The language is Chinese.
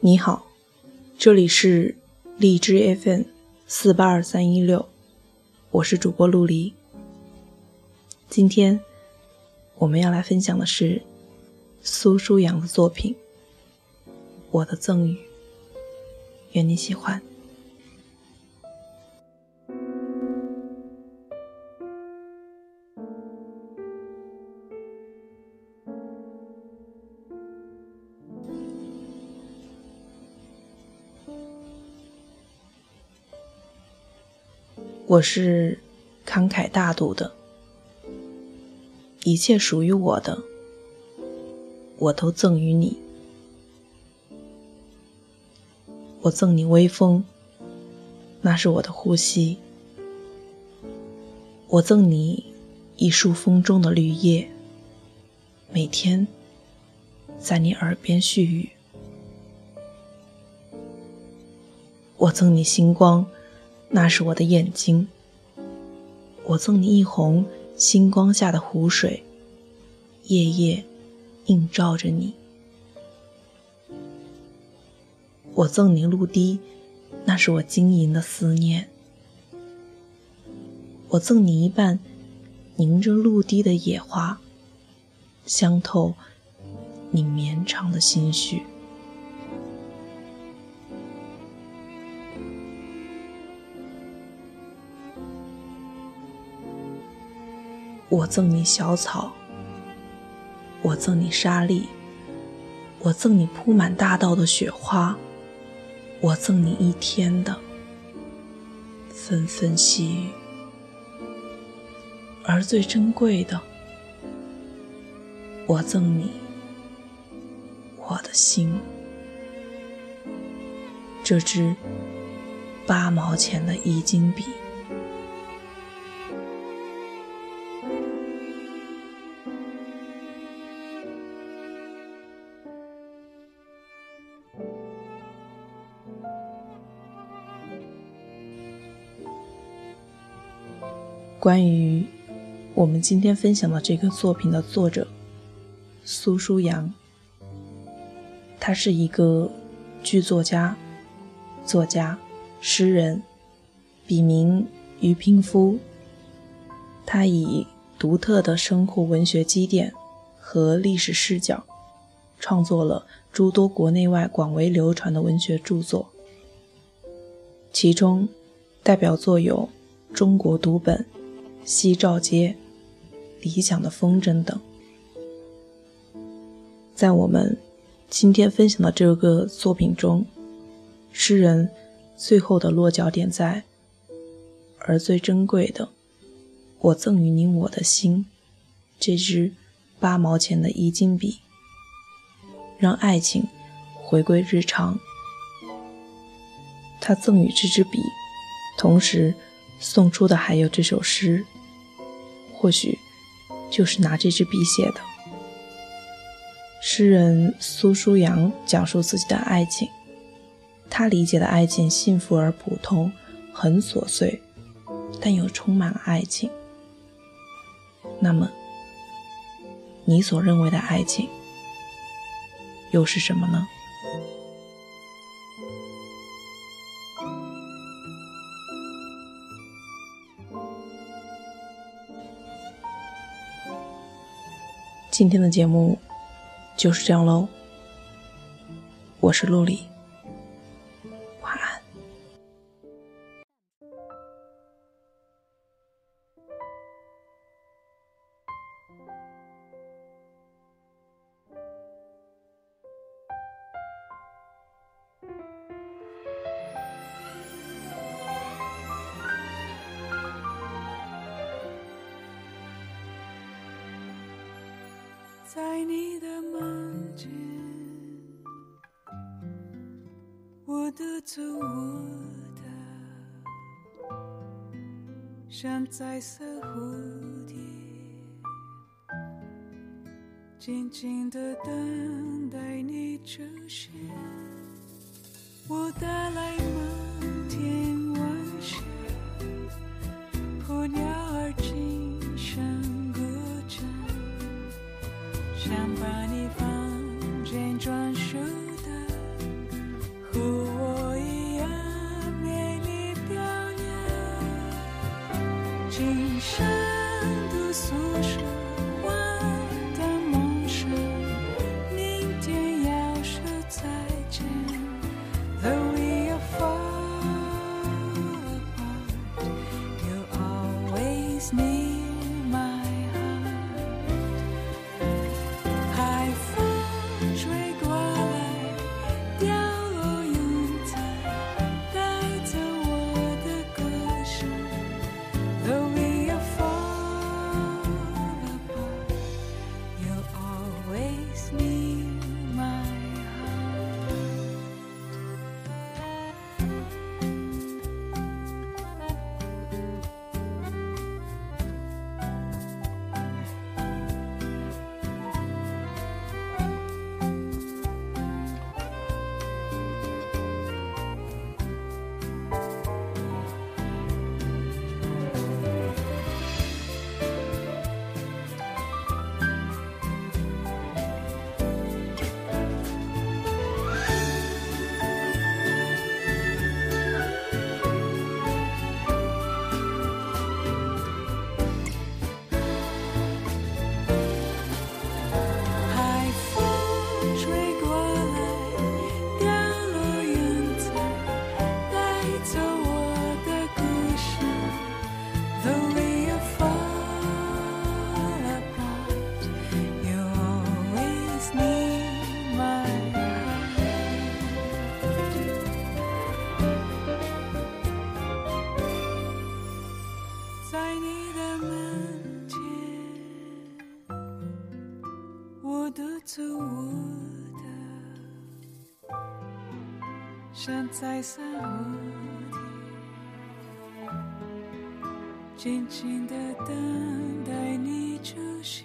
你好，这里是荔枝 FM 四八二三一六，我是主播陆离。今天我们要来分享的是苏舒阳的作品《我的赠予》，愿你喜欢。我是慷慨大度的，一切属于我的，我都赠予你。我赠你微风，那是我的呼吸；我赠你一束风中的绿叶，每天在你耳边絮语。我赠你星光。那是我的眼睛，我赠你一泓星光下的湖水，夜夜映照着你。我赠你露滴，那是我晶莹的思念。我赠你一瓣凝着露滴的野花，香透你绵长的心绪。我赠你小草，我赠你沙粒，我赠你铺满大道的雪花，我赠你一天的纷纷细雨，而最珍贵的，我赠你我的心，这支八毛钱的一斤笔。关于我们今天分享的这个作品的作者苏舒阳，他是一个剧作家、作家、诗人，笔名于平夫。他以独特的生活文学积淀和历史视角，创作了诸多国内外广为流传的文学著作，其中代表作有《中国读本》。夕照街、理想的风筝等，在我们今天分享的这个作品中，诗人最后的落脚点在“而最珍贵的，我赠予你我的心”这支八毛钱的一金笔，让爱情回归日常。他赠予这支笔，同时送出的还有这首诗。或许就是拿这支笔写的。诗人苏舒阳讲述自己的爱情，他理解的爱情幸福而普通，很琐碎，但又充满了爱情。那么，你所认为的爱情又是什么呢？今天的节目就是这样喽，我是陆离。在你的梦间，我的走我的，像彩色蝴蝶，静静的等待你出现。我带来和我一样美丽漂亮。今生的宿舍，换的梦想，明天要说再见。我独走我的，像在散蝴蝶，静静的等待你出现。